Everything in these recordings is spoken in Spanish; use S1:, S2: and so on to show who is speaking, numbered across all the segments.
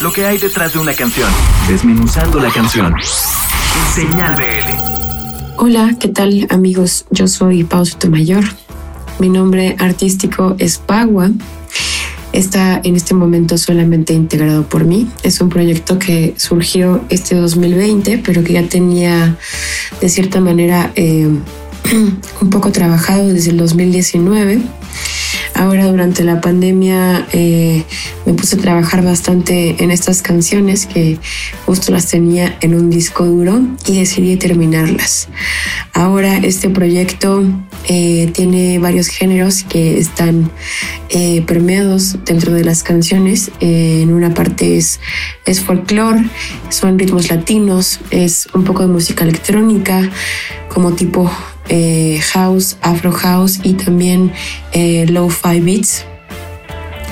S1: lo que hay detrás de una canción, desmenuzando la canción. Señal BL.
S2: Hola, ¿qué tal amigos? Yo soy Pau Mayor. Mi nombre artístico es Pagua. Está en este momento solamente integrado por mí. Es un proyecto que surgió este 2020, pero que ya tenía de cierta manera eh, un poco trabajado desde el 2019 Ahora durante la pandemia eh, me puse a trabajar bastante en estas canciones que justo las tenía en un disco duro y decidí terminarlas. Ahora este proyecto eh, tiene varios géneros que están eh, permeados dentro de las canciones. en una parte es, es folclore, son ritmos latinos, es un poco de música electrónica como tipo eh, house, afro house y también eh, low fi beats.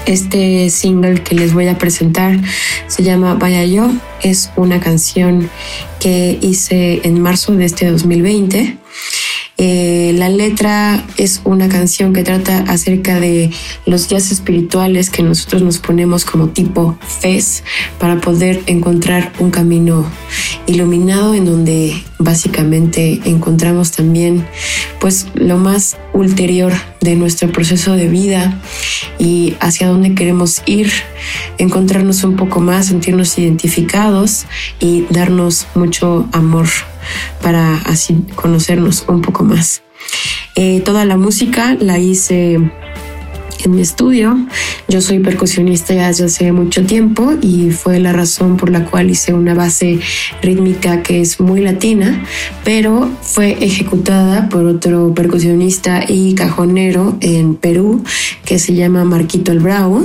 S2: Este single que les voy a presentar se llama Vaya Yo. Es una canción que hice en marzo de este 2020 eh, la letra es una canción que trata acerca de los días espirituales que nosotros nos ponemos como tipo fes para poder encontrar un camino iluminado en donde básicamente encontramos también pues lo más ulterior de nuestro proceso de vida y hacia dónde queremos ir, encontrarnos un poco más, sentirnos identificados y darnos mucho amor para así conocernos un poco más. Eh, toda la música la hice en mi estudio. Yo soy percusionista ya desde hace mucho tiempo y fue la razón por la cual hice una base rítmica que es muy latina, pero fue ejecutada por otro percusionista y cajonero en Perú que se llama Marquito el Bravo.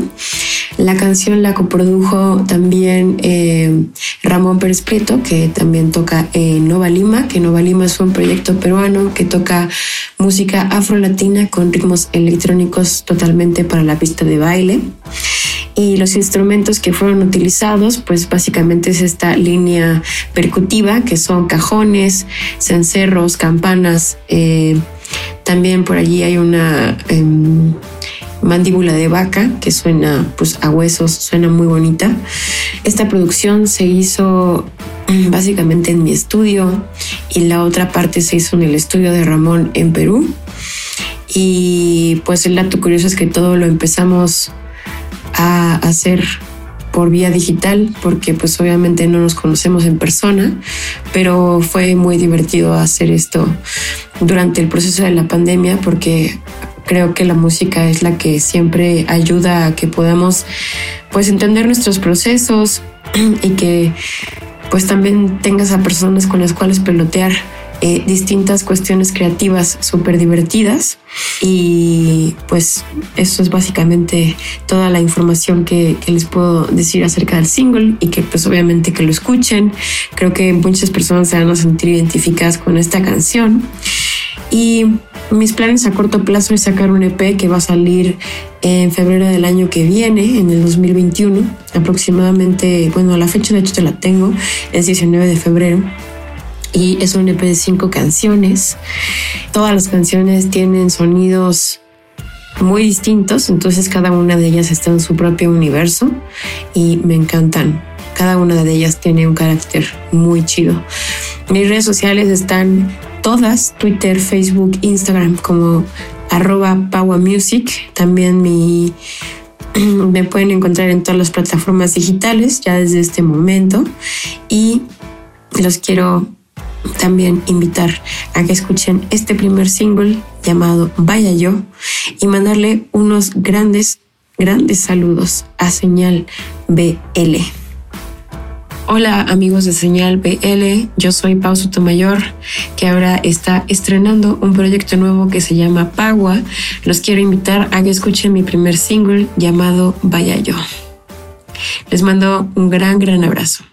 S2: La canción la coprodujo también eh, Ramón Pérez Prieto, que también toca en Nova Lima, que Nova Lima es un proyecto peruano que toca música afro-latina con ritmos electrónicos totalmente para la pista de baile. Y los instrumentos que fueron utilizados, pues básicamente es esta línea percutiva, que son cajones, cencerros, campanas. Eh, también por allí hay una... Em, Mandíbula de Vaca, que suena pues a huesos, suena muy bonita. Esta producción se hizo mm, básicamente en mi estudio y la otra parte se hizo en el estudio de Ramón en Perú. Y pues el dato curioso es que todo lo empezamos a hacer por vía digital, porque pues obviamente no nos conocemos en persona, pero fue muy divertido hacer esto durante el proceso de la pandemia, porque creo que la música es la que siempre ayuda a que podamos pues entender nuestros procesos y que pues también tengas a personas con las cuales pelotear eh, distintas cuestiones creativas súper divertidas y pues eso es básicamente toda la información que, que, les puedo decir acerca del single y que pues obviamente que lo escuchen. Creo que muchas personas se van a sentir identificadas con esta canción. Y mis planes a corto plazo es sacar un EP que va a salir en febrero del año que viene, en el 2021, aproximadamente, bueno, la fecha de hecho te la tengo, es 19 de febrero. Y es un EP de cinco canciones. Todas las canciones tienen sonidos muy distintos, entonces cada una de ellas está en su propio universo y me encantan. Cada una de ellas tiene un carácter muy chido. Mis redes sociales están todas, Twitter, Facebook, Instagram como arroba Music. También me pueden encontrar en todas las plataformas digitales ya desde este momento. Y los quiero también invitar a que escuchen este primer single llamado Vaya Yo y mandarle unos grandes, grandes saludos a Señal BL. Hola amigos de Señal BL, yo soy Pau Sotomayor, que ahora está estrenando un proyecto nuevo que se llama Pagua. Los quiero invitar a que escuchen mi primer single llamado Vaya Yo. Les mando un gran, gran abrazo.